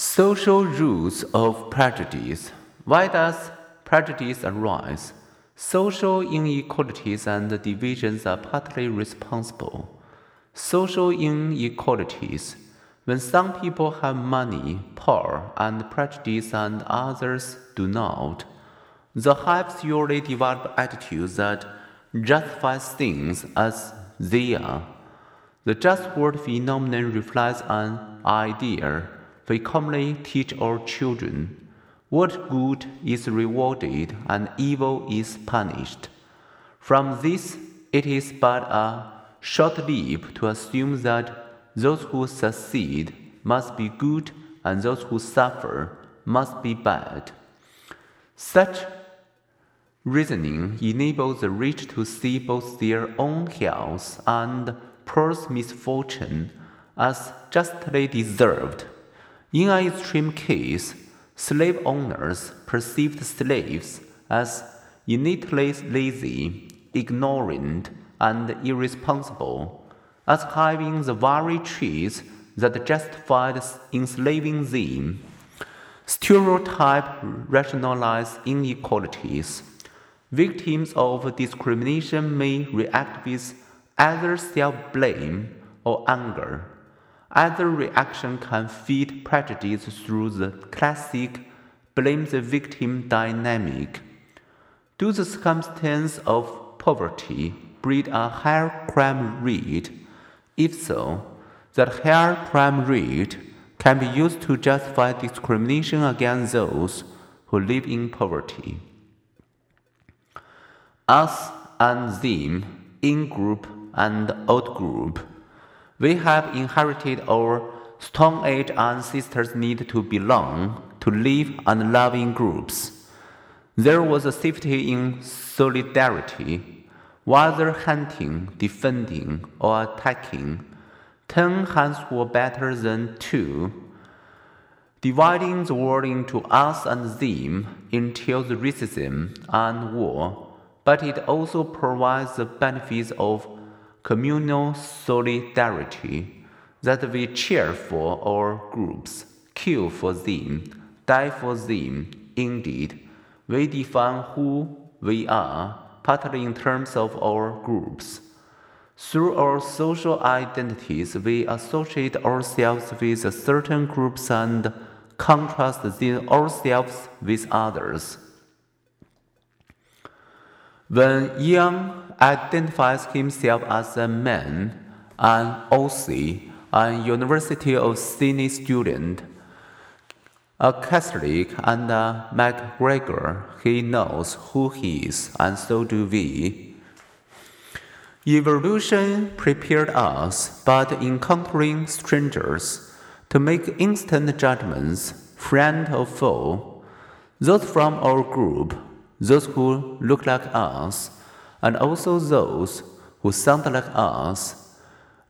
Social roots of prejudice. Why does prejudice arise? Social inequalities and divisions are partly responsible. Social inequalities. When some people have money, power, and prejudice and others do not, the have usually develop attitudes that justify things as they are. The just world phenomenon reflects an idea we commonly teach our children what good is rewarded and evil is punished. From this, it is but a short leap to assume that those who succeed must be good and those who suffer must be bad. Such reasoning enables the rich to see both their own health and poor's misfortune as justly deserved. In an extreme case, slave owners perceived slaves as innately lazy, ignorant, and irresponsible, as having the very traits that justified enslaving them. Stereotype rationalize inequalities. Victims of discrimination may react with either self blame or anger. Other reaction can feed prejudice through the classic blame the victim dynamic. Do the circumstances of poverty breed a higher crime rate? If so, that higher crime rate can be used to justify discrimination against those who live in poverty. Us and them, in group and out group. We have inherited our Stone Age ancestors' need to belong, to live and love in groups. There was a safety in solidarity. Whether hunting, defending, or attacking, ten hands were better than two. Dividing the world into us and them entails racism and war, but it also provides the benefits of communal solidarity that we cheer for our groups, kill for them, die for them. Indeed, we define who we are partly in terms of our groups. Through our social identities, we associate ourselves with certain groups and contrast ourselves with others. When young identifies himself as a man, an Aussie, a University of Sydney student, a Catholic and a McGregor. He knows who he is, and so do we. Evolution prepared us, but encountering strangers, to make instant judgments, friend or foe, those from our group, those who look like us, and also those who sound like us,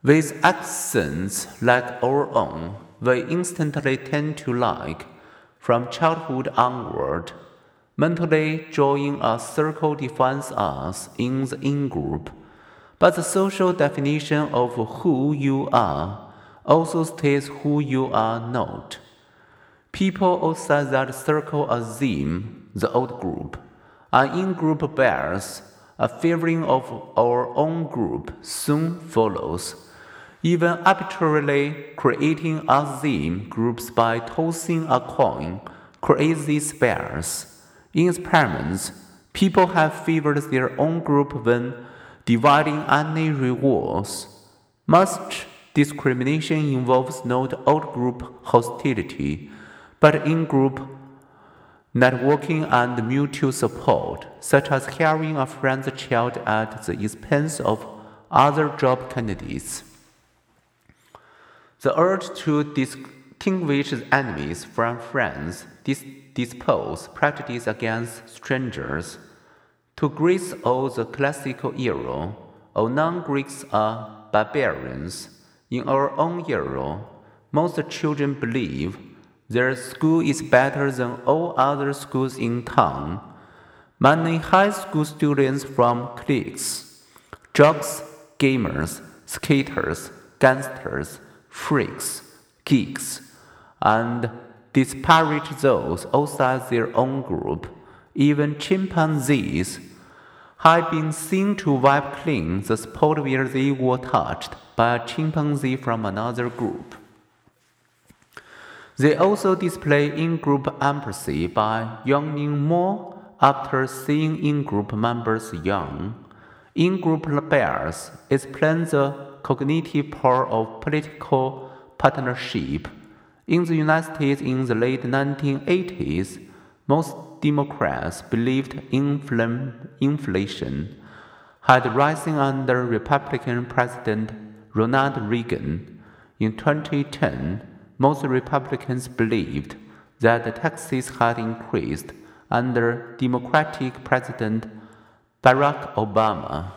with accents like our own, we instantly tend to like, from childhood onward. Mentally joining a circle defines us in the in group, but the social definition of who you are also states who you are not. People outside that circle assume the out group, and in group bears a favoring of our own group soon follows, even arbitrarily creating a theme groups by tossing a coin creates these pairs. In experiments, people have favored their own group when dividing any rewards. Much discrimination involves not out group hostility, but in group networking and mutual support, such as carrying a friend's child at the expense of other job candidates. The urge to distinguish enemies from friends dis- dispose prejudice against strangers. To Greece of the classical era, all non-Greeks are barbarians. In our own era, most children believe their school is better than all other schools in town. Many high school students from cliques, jocks, gamers, skaters, gangsters, freaks, geeks, and disparage those outside their own group, even chimpanzees, have been seen to wipe clean the spot where they were touched by a chimpanzee from another group. They also display in group empathy by yawning more after seeing in group members yawn. In group bears explain the cognitive power of political partnership. In the United States in the late 1980s, most Democrats believed inflation had risen under Republican President Ronald Reagan. In 2010, most Republicans believed that the taxes had increased under Democratic President Barack Obama.